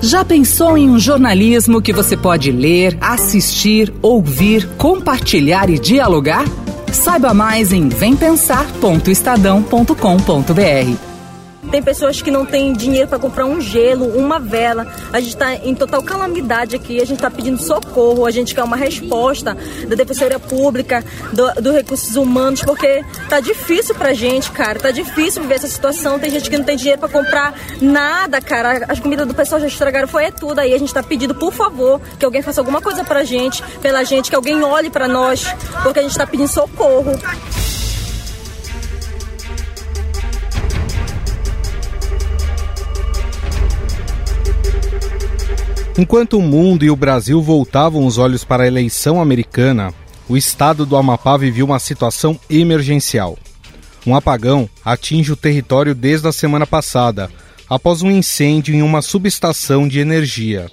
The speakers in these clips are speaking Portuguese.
Já pensou em um jornalismo que você pode ler, assistir, ouvir, compartilhar e dialogar? Saiba mais em vempensar.estadão.com.br. Tem pessoas que não têm dinheiro para comprar um gelo, uma vela. A gente está em total calamidade aqui. A gente está pedindo socorro. A gente quer uma resposta da Defensoria Pública, do, do Recursos Humanos, porque tá difícil pra gente, cara. Tá difícil viver essa situação. Tem gente que não tem dinheiro para comprar nada, cara. As comidas do pessoal já estragaram, foi é tudo. Aí a gente está pedindo, por favor, que alguém faça alguma coisa pra gente, pela gente, que alguém olhe para nós, porque a gente está pedindo socorro. Enquanto o mundo e o Brasil voltavam os olhos para a eleição americana, o estado do Amapá vivia uma situação emergencial. Um apagão atinge o território desde a semana passada, após um incêndio em uma subestação de energia.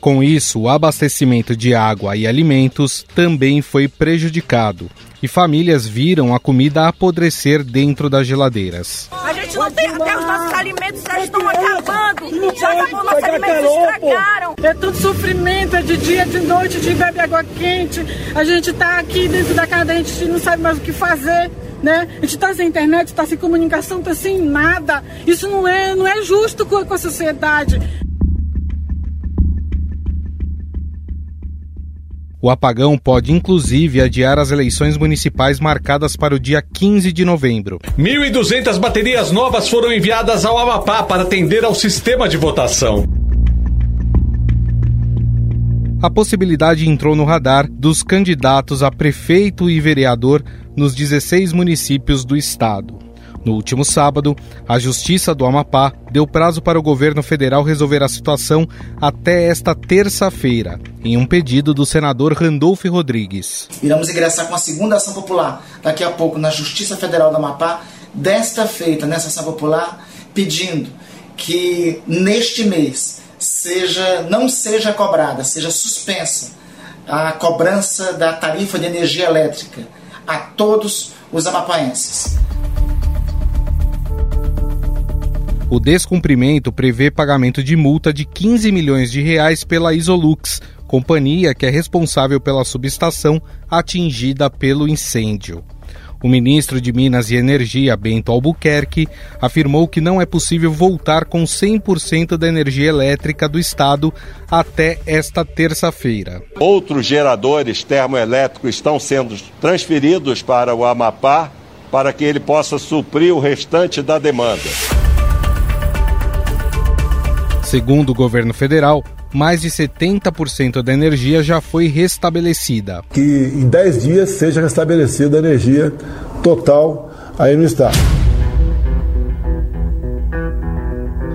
Com isso, o abastecimento de água e alimentos também foi prejudicado e famílias viram a comida apodrecer dentro das geladeiras. A gente não tem até os nossos alimentos, já estão acabando. Já acabou nossos alimentos, estragaram. É tudo sofrimento, é de dia, de noite, de beber água quente. A gente está aqui dentro da casa, a gente não sabe mais o que fazer. Né? A gente está sem internet, está sem comunicação, está sem nada. Isso não é, não é justo com a sociedade. O apagão pode inclusive adiar as eleições municipais marcadas para o dia 15 de novembro. 1.200 baterias novas foram enviadas ao Amapá para atender ao sistema de votação. A possibilidade entrou no radar dos candidatos a prefeito e vereador nos 16 municípios do estado. No último sábado, a Justiça do Amapá deu prazo para o governo federal resolver a situação até esta terça-feira, em um pedido do senador Randolfo Rodrigues. Iremos ingressar com a segunda ação popular daqui a pouco na Justiça Federal do Amapá, desta feita nessa ação popular, pedindo que neste mês seja não seja cobrada, seja suspensa a cobrança da tarifa de energia elétrica a todos os amapaenses. O descumprimento prevê pagamento de multa de 15 milhões de reais pela Isolux, companhia que é responsável pela subestação atingida pelo incêndio. O ministro de Minas e Energia, Bento Albuquerque, afirmou que não é possível voltar com 100% da energia elétrica do estado até esta terça-feira. Outros geradores termoelétricos estão sendo transferidos para o Amapá para que ele possa suprir o restante da demanda. Segundo o governo federal, mais de 70% da energia já foi restabelecida. Que em 10 dias seja restabelecida a energia total aí no estado.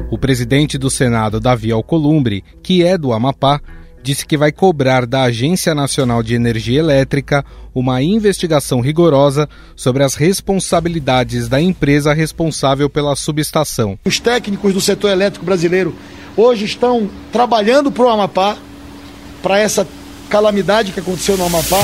O presidente do Senado, Davi Alcolumbre, que é do Amapá, disse que vai cobrar da Agência Nacional de Energia Elétrica uma investigação rigorosa sobre as responsabilidades da empresa responsável pela subestação. Os técnicos do setor elétrico brasileiro hoje estão trabalhando para o Amapá, para essa calamidade que aconteceu no Amapá.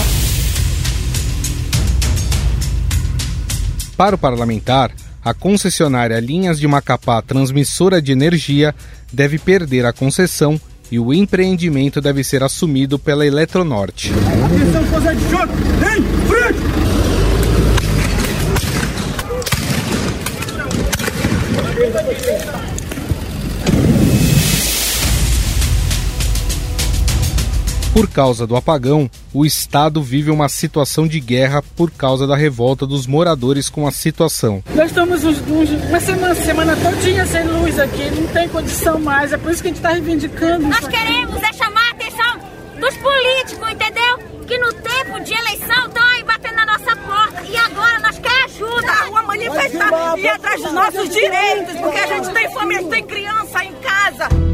Para o parlamentar, a concessionária Linhas de Macapá Transmissora de Energia deve perder a concessão e o empreendimento deve ser assumido pela Eletronorte. Atenção, Por causa do apagão, o estado vive uma situação de guerra por causa da revolta dos moradores com a situação. Nós estamos uns, uns, uma semana, semana todinha sem luz aqui, não tem condição mais, é por isso que a gente está reivindicando. Nós queremos é chamar a atenção dos políticos, entendeu? Que no tempo de eleição estão aí batendo na nossa porta e agora nós queremos ajuda. Na rua manifestar e ir atrás dos nossos direitos, porque a gente tem família, tem criança em casa.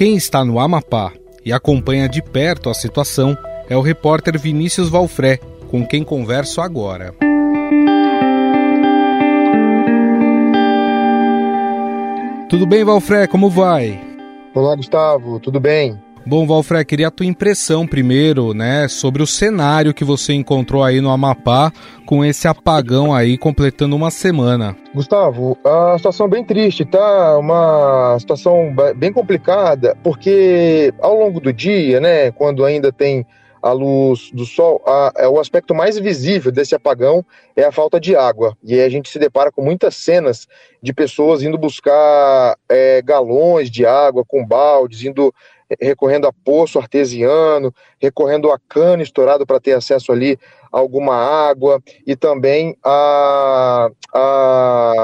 Quem está no Amapá e acompanha de perto a situação é o repórter Vinícius Valfré, com quem converso agora. Tudo bem, Valfré? Como vai? Olá, Gustavo. Tudo bem? Bom, Valfré, queria a tua impressão primeiro, né, sobre o cenário que você encontrou aí no Amapá com esse apagão aí completando uma semana. Gustavo, a situação é bem triste, tá? Uma situação bem complicada, porque ao longo do dia, né, quando ainda tem a luz do sol, a, é, o aspecto mais visível desse apagão é a falta de água. E aí a gente se depara com muitas cenas de pessoas indo buscar é, galões de água com baldes, indo recorrendo a poço artesiano, recorrendo a cano estourado para ter acesso ali a alguma água e também a, a,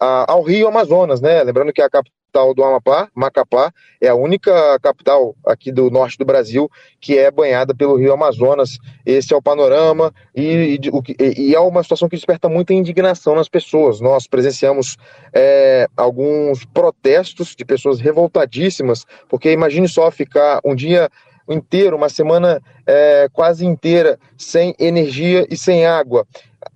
a, ao rio Amazonas, né? Lembrando que a capital capital do Amapá, Macapá, é a única capital aqui do norte do Brasil que é banhada pelo rio Amazonas. Esse é o panorama e, e, e é uma situação que desperta muita indignação nas pessoas. Nós presenciamos é, alguns protestos de pessoas revoltadíssimas, porque imagine só ficar um dia inteiro, uma semana é, quase inteira sem energia e sem água.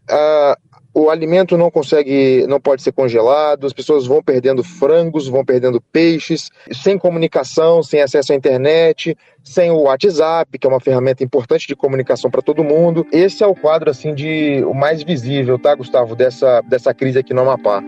Ah, o alimento não consegue, não pode ser congelado, as pessoas vão perdendo frangos, vão perdendo peixes, sem comunicação, sem acesso à internet, sem o WhatsApp, que é uma ferramenta importante de comunicação para todo mundo. Esse é o quadro assim de o mais visível, tá, Gustavo, dessa dessa crise aqui no Amapá.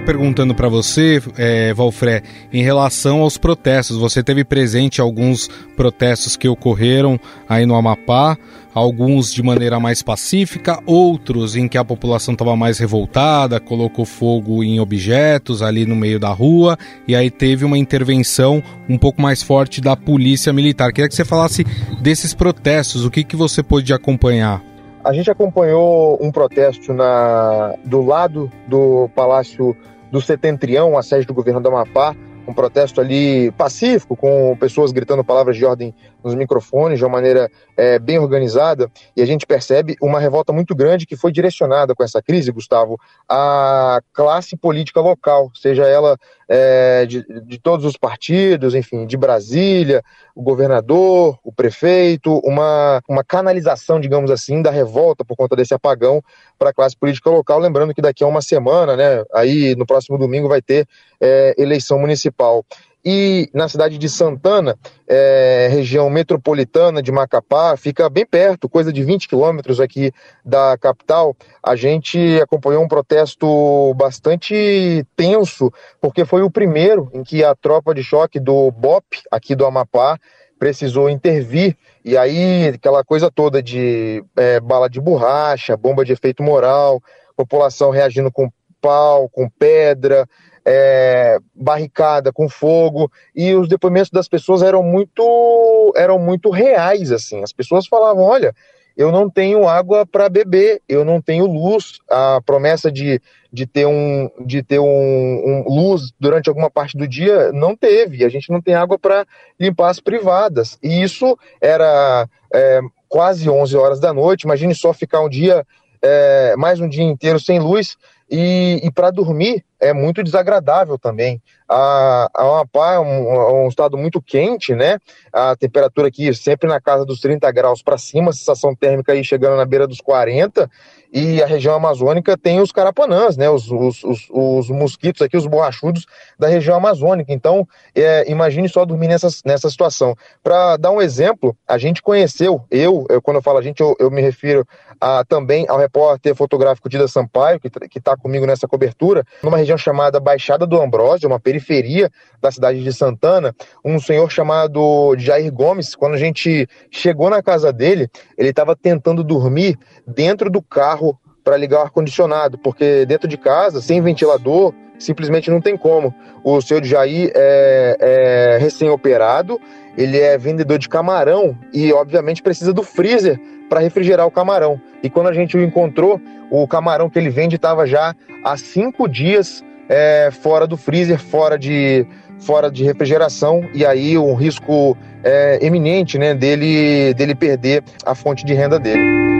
Estava perguntando para você, é, Valfré, em relação aos protestos. Você teve presente alguns protestos que ocorreram aí no Amapá, alguns de maneira mais pacífica, outros em que a população estava mais revoltada, colocou fogo em objetos ali no meio da rua, e aí teve uma intervenção um pouco mais forte da polícia militar. Queria que você falasse desses protestos, o que, que você pôde acompanhar? A gente acompanhou um protesto na, do lado do Palácio do Setentrião, a sede do governo do Amapá, um protesto ali pacífico, com pessoas gritando palavras de ordem nos microfones de uma maneira é, bem organizada, e a gente percebe uma revolta muito grande que foi direcionada com essa crise, Gustavo, à classe política local, seja ela é, de, de todos os partidos, enfim, de Brasília, o governador, o prefeito, uma, uma canalização, digamos assim, da revolta por conta desse apagão para a classe política local. Lembrando que daqui a uma semana, né, aí no próximo domingo, vai ter é, eleição municipal e na cidade de Santana, é, região metropolitana de Macapá, fica bem perto, coisa de 20 quilômetros aqui da capital. A gente acompanhou um protesto bastante tenso, porque foi o primeiro em que a tropa de choque do BOP, aqui do Amapá, precisou intervir. E aí, aquela coisa toda de é, bala de borracha, bomba de efeito moral, população reagindo com pau, com pedra, é, barricada com fogo e os depoimentos das pessoas eram muito eram muito reais assim. As pessoas falavam olha eu não tenho água para beber eu não tenho luz. A promessa de, de ter um de ter um, um luz durante alguma parte do dia não teve. A gente não tem água para limpar as privadas. E isso era é, quase 11 horas da noite. Imagine só ficar um dia é, mais um dia inteiro sem luz e, e para dormir é muito desagradável também. A, Amapá é um, é um, estado muito quente, né? A temperatura aqui sempre na casa dos 30 graus para cima, sensação térmica aí chegando na beira dos 40 e a região amazônica tem os carapanãs, né, os, os, os, os mosquitos aqui, os borrachudos da região amazônica. Então, é, imagine só dormir nessa, nessa situação. Para dar um exemplo, a gente conheceu, eu, eu quando eu falo a gente, eu, eu me refiro a, também ao repórter fotográfico Dida Sampaio, que está comigo nessa cobertura, numa região chamada Baixada do Ambrósio, uma periferia da cidade de Santana, um senhor chamado Jair Gomes, quando a gente chegou na casa dele, ele estava tentando dormir dentro do carro para ligar o ar-condicionado, porque dentro de casa, sem ventilador, simplesmente não tem como. O seu Jair é, é recém-operado, ele é vendedor de camarão e, obviamente, precisa do freezer para refrigerar o camarão. E quando a gente o encontrou, o camarão que ele vende estava já há cinco dias é, fora do freezer, fora de, fora de refrigeração, e aí um risco é, eminente né, dele, dele perder a fonte de renda dele.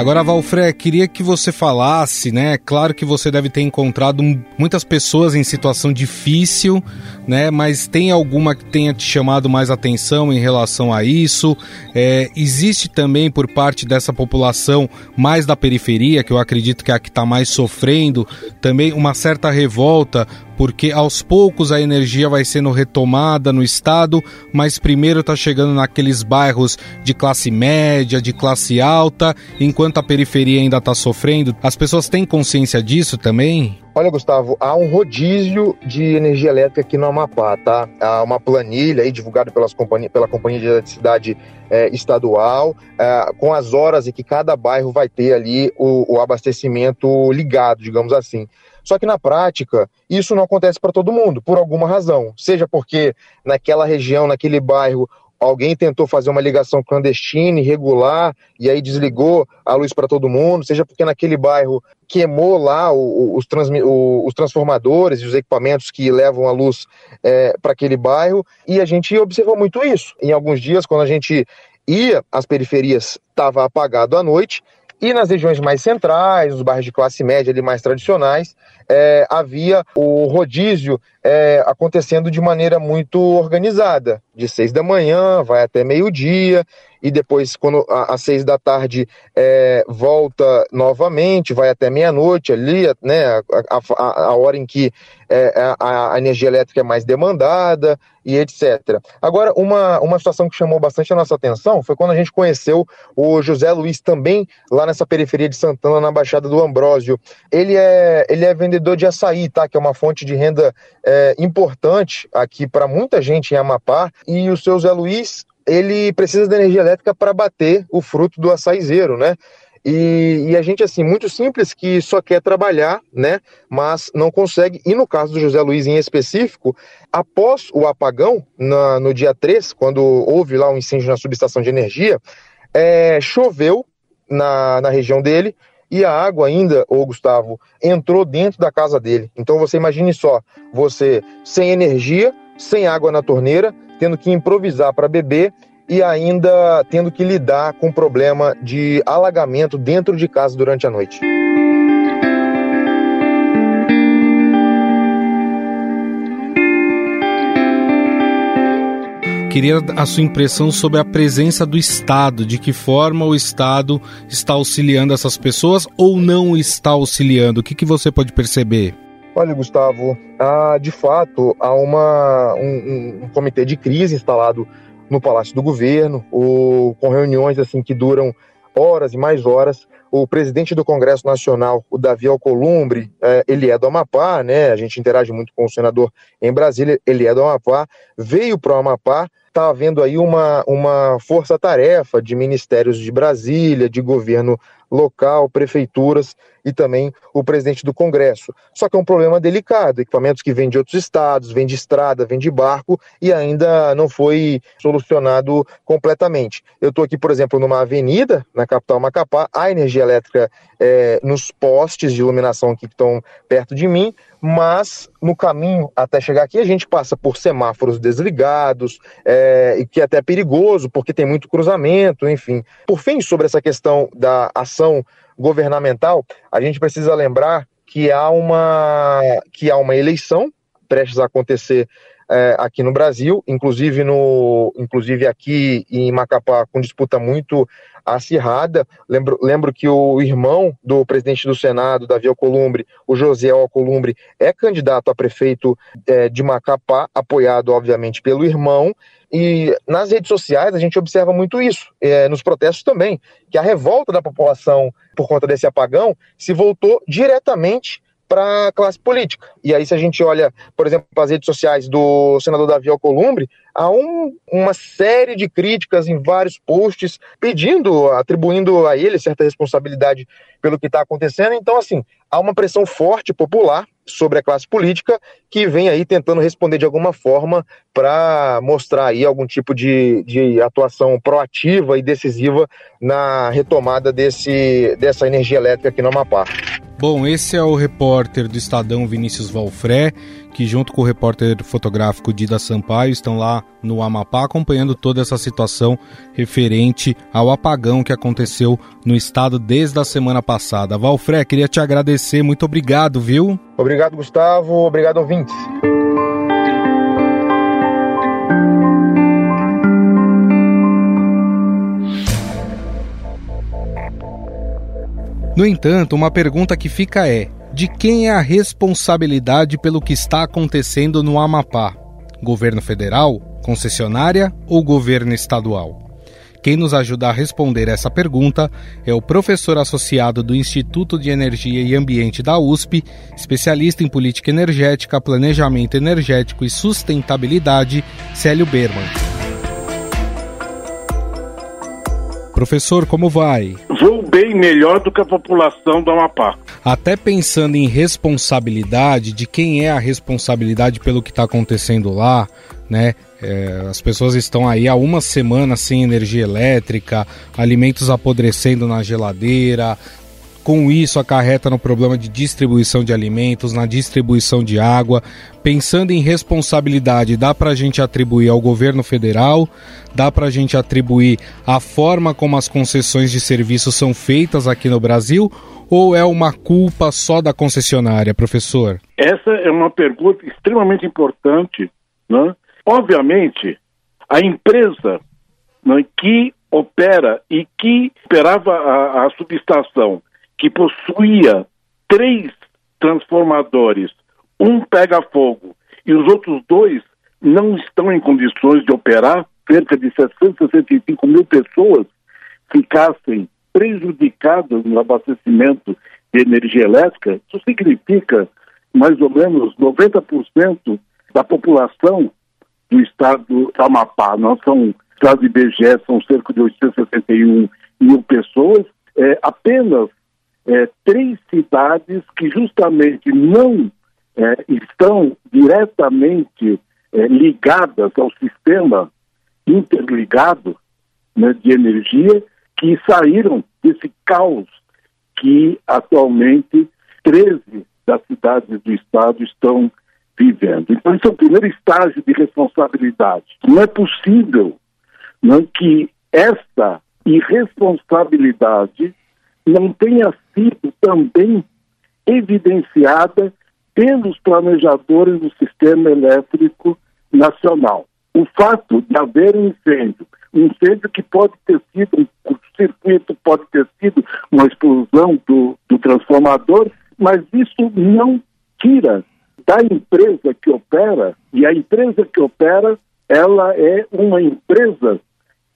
Agora, Valfré, queria que você falasse, né? Claro que você deve ter encontrado muitas pessoas em situação difícil, né? Mas tem alguma que tenha te chamado mais atenção em relação a isso? É, existe também por parte dessa população mais da periferia, que eu acredito que é a que está mais sofrendo, também uma certa revolta porque aos poucos a energia vai sendo retomada no estado, mas primeiro está chegando naqueles bairros de classe média, de classe alta, enquanto a periferia ainda está sofrendo. As pessoas têm consciência disso também? Olha, Gustavo, há um rodízio de energia elétrica aqui no Amapá, tá? Há uma planilha aí divulgada pelas companhia, pela Companhia de Eletricidade é, Estadual, é, com as horas em que cada bairro vai ter ali o, o abastecimento ligado, digamos assim. Só que na prática, isso não acontece para todo mundo, por alguma razão. Seja porque naquela região, naquele bairro, alguém tentou fazer uma ligação clandestina, irregular, e aí desligou a luz para todo mundo, seja porque naquele bairro queimou lá os, os transformadores e os equipamentos que levam a luz é, para aquele bairro, e a gente observou muito isso. Em alguns dias, quando a gente ia às periferias, estava apagado à noite, e nas regiões mais centrais, os bairros de classe média ali mais tradicionais, é, havia o rodízio é, acontecendo de maneira muito organizada, de seis da manhã, vai até meio-dia, e depois, quando às seis da tarde, é, volta novamente, vai até meia-noite ali, né, a, a, a, hora em que é, a, a, energia elétrica é mais demandada e etc. Agora, uma, uma situação que chamou bastante a nossa atenção foi quando a gente conheceu o José Luiz também, lá nessa periferia de Santana, na Baixada do Ambrósio. Ele é, ele é vendedor de açaí, tá? Que é uma fonte de renda é, importante aqui para muita gente em Amapá. E o seu José Luiz ele precisa da energia elétrica para bater o fruto do açaizeiro, né? E, e, a gente, assim, muito simples, que só quer trabalhar, né? Mas não consegue. E no caso do José Luiz em específico, após o apagão, na, no dia 3, quando houve lá um incêndio na subestação de energia, é, choveu na, na região dele e a água ainda, ô Gustavo, entrou dentro da casa dele. Então você imagine só, você sem energia, sem água na torneira, tendo que improvisar para beber e ainda tendo que lidar com o problema de alagamento dentro de casa durante a noite. Queria a sua impressão sobre a presença do Estado, de que forma o Estado está auxiliando essas pessoas ou não está auxiliando. O que, que você pode perceber? Olha, Gustavo, há, de fato há uma, um, um, comitê de crise instalado no Palácio do Governo, o, com reuniões assim que duram horas e mais horas. O presidente do Congresso Nacional, o Davi Alcolumbre, é, ele é do Amapá, né? A gente interage muito com o senador em Brasília, ele é do Amapá, veio para o Amapá, está havendo aí uma, uma força-tarefa de ministérios de Brasília, de governo local, prefeituras e também o presidente do Congresso. Só que é um problema delicado, equipamentos que vêm de outros estados, vêm de estrada, vêm de barco e ainda não foi solucionado completamente. Eu estou aqui, por exemplo, numa avenida na capital Macapá, a energia elétrica é, nos postes de iluminação aqui que estão perto de mim, mas no caminho até chegar aqui a gente passa por semáforos desligados, é, que é até perigoso, porque tem muito cruzamento, enfim. Por fim, sobre essa questão da ação governamental, a gente precisa lembrar que há uma, que há uma eleição prestes a acontecer é, aqui no Brasil, inclusive, no, inclusive aqui em Macapá, com disputa muito acirrada. Lembro, lembro que o irmão do presidente do Senado, Davi Alcolumbre, o José Alcolumbre, é candidato a prefeito é, de Macapá, apoiado, obviamente, pelo irmão. E nas redes sociais a gente observa muito isso, é, nos protestos também, que a revolta da população por conta desse apagão se voltou diretamente para a classe política. E aí, se a gente olha, por exemplo, as redes sociais do senador Davi Alcolumbre, há um, uma série de críticas em vários posts pedindo, atribuindo a ele certa responsabilidade pelo que está acontecendo. Então, assim, há uma pressão forte popular sobre a classe política que vem aí tentando responder de alguma forma para mostrar aí algum tipo de, de atuação proativa e decisiva na retomada desse, dessa energia elétrica aqui no Amapá. Bom, esse é o repórter do Estadão Vinícius Valfré, que junto com o repórter fotográfico Dida Sampaio estão lá no Amapá acompanhando toda essa situação referente ao apagão que aconteceu no estado desde a semana passada. Valfré, queria te agradecer, muito obrigado, viu? Obrigado, Gustavo, obrigado, ouvintes. No entanto, uma pergunta que fica é: de quem é a responsabilidade pelo que está acontecendo no Amapá? Governo federal, concessionária ou governo estadual? Quem nos ajuda a responder essa pergunta é o professor associado do Instituto de Energia e Ambiente da USP, especialista em política energética, planejamento energético e sustentabilidade, Célio Berman. Professor, como vai? Vou bem melhor do que a população do Amapá. Até pensando em responsabilidade, de quem é a responsabilidade pelo que está acontecendo lá, né? É, as pessoas estão aí há uma semana sem energia elétrica, alimentos apodrecendo na geladeira, com isso acarreta no problema de distribuição de alimentos, na distribuição de água. Pensando em responsabilidade, dá para a gente atribuir ao governo federal, dá para a gente atribuir a forma como as concessões de serviços são feitas aqui no Brasil, ou é uma culpa só da concessionária, professor? Essa é uma pergunta extremamente importante. Né? Obviamente, a empresa né, que opera e que operava a, a subestação que possuía três transformadores, um pega fogo e os outros dois não estão em condições de operar, cerca de 765 mil pessoas ficassem prejudicadas no abastecimento de energia elétrica, isso significa mais ou menos 90% da população do estado do Amapá. Nós são, estado de IBGE são cerca de 861 mil pessoas, é, apenas é, três cidades que justamente não é, estão diretamente é, ligadas ao sistema interligado né, de energia, que saíram desse caos que atualmente 13 das cidades do estado estão vivendo. Então, esse é o primeiro estágio de responsabilidade. Não é possível não, que esta irresponsabilidade não tenha sido também evidenciada pelos planejadores do sistema elétrico nacional. O fato de haver um incêndio, um incêndio que pode ter sido um curto-circuito, pode ter sido uma explosão do, do transformador, mas isso não tira da empresa que opera, e a empresa que opera, ela é uma empresa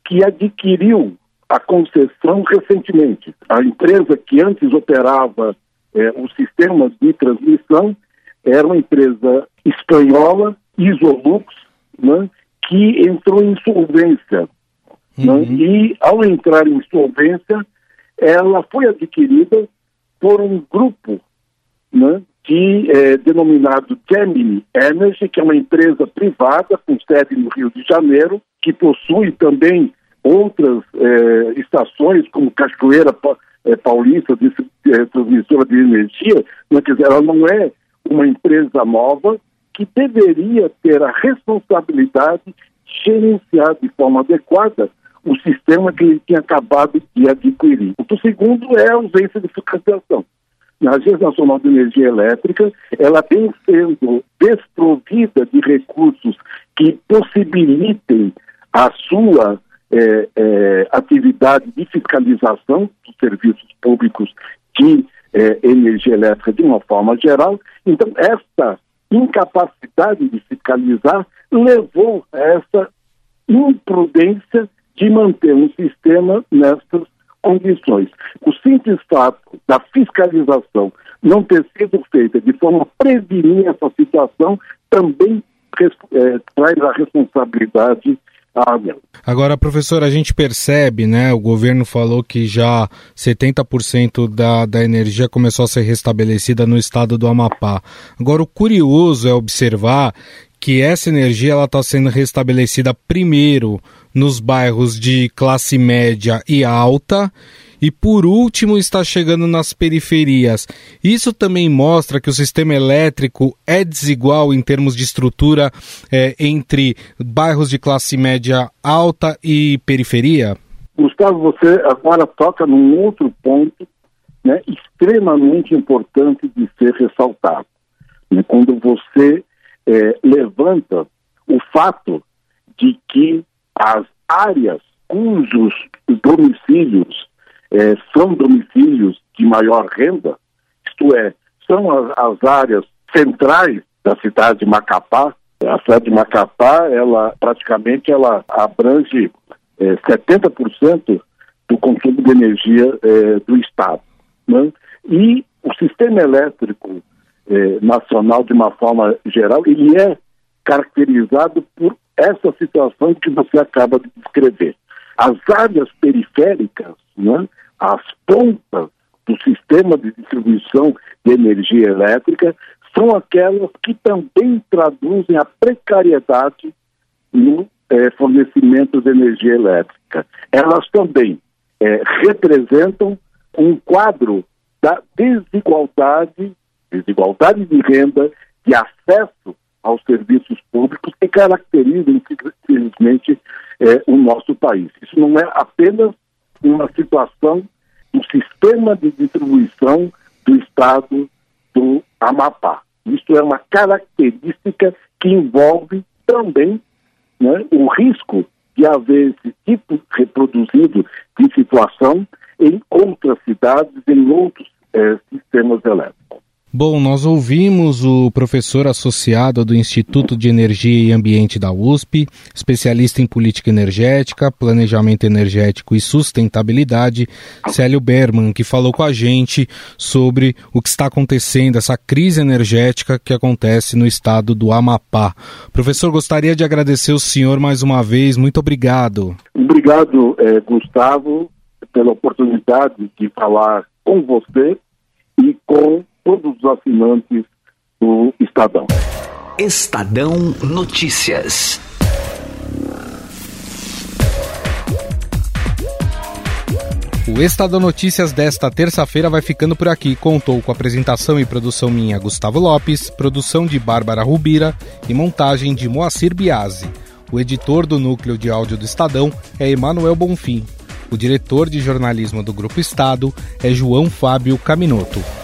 que adquiriu a concessão recentemente. A empresa que antes operava é, os sistemas de transmissão era uma empresa espanhola, Isolux, né, que entrou em insolvência. Né, uhum. Né, e, ao entrar em insolvência, ela foi adquirida por um grupo né, de, é, denominado Gemini Energy, que é uma empresa privada com sede no Rio de Janeiro, que possui também outras é, estações, como Cachoeira é, Paulista, de, é, transmissora de energia, não, quer dizer, ela não é uma empresa nova que deveria ter a responsabilidade de gerenciar de forma adequada o sistema que ele tinha acabado de adquirir. O segundo é a ausência de fiscalização. A Agência Nacional de Energia Elétrica, ela vem sendo desprovida de recursos que possibilitem a sua é, é, atividade de fiscalização dos serviços públicos de é, energia elétrica de uma forma geral. Então, esta incapacidade de fiscalizar levou a essa imprudência de manter um sistema nestas condições. O simples fato da fiscalização não ter sido feita de forma a prevenir essa situação também é, traz a responsabilidade Agora, professor, a gente percebe, né? O governo falou que já 70% da, da energia começou a ser restabelecida no estado do Amapá. Agora, o curioso é observar que essa energia ela está sendo restabelecida primeiro nos bairros de classe média e alta e por último está chegando nas periferias. Isso também mostra que o sistema elétrico é desigual em termos de estrutura é, entre bairros de classe média alta e periferia? Gustavo, você agora toca num outro ponto né, extremamente importante de ser ressaltado. Né, quando você é, levanta o fato de que as áreas cujos domicílios é, são domicílios de maior renda, isto é, são as, as áreas centrais da cidade de Macapá. A cidade de Macapá, ela praticamente ela abrange é, 70% do consumo de energia é, do estado. Né? E o sistema elétrico é, nacional, de uma forma geral, ele é caracterizado por essa situação que você acaba de descrever. As áreas periféricas, né, as pontas do sistema de distribuição de energia elétrica, são aquelas que também traduzem a precariedade no é, fornecimento de energia elétrica. Elas também é, representam um quadro da desigualdade, desigualdade de renda, de acesso aos serviços públicos que caracterizam, infelizmente, é, o nosso país. Isso não é apenas uma situação do sistema de distribuição do Estado do Amapá. Isso é uma característica que envolve também né, o risco de haver esse tipo reproduzido de situação em outras cidades, em outros é, sistemas elétricos. Bom, nós ouvimos o professor associado do Instituto de Energia e Ambiente da USP, especialista em política energética, planejamento energético e sustentabilidade, Célio Berman, que falou com a gente sobre o que está acontecendo, essa crise energética que acontece no estado do Amapá. Professor, gostaria de agradecer o senhor mais uma vez. Muito obrigado. Obrigado, eh, Gustavo, pela oportunidade de falar com você todos os assinantes do Estadão. Estadão Notícias. O Estadão Notícias desta terça-feira vai ficando por aqui. Contou com apresentação e produção minha, Gustavo Lopes, produção de Bárbara Rubira e montagem de Moacir Biasi. O editor do núcleo de áudio do Estadão é Emanuel Bonfim. O diretor de jornalismo do Grupo Estado é João Fábio Caminoto.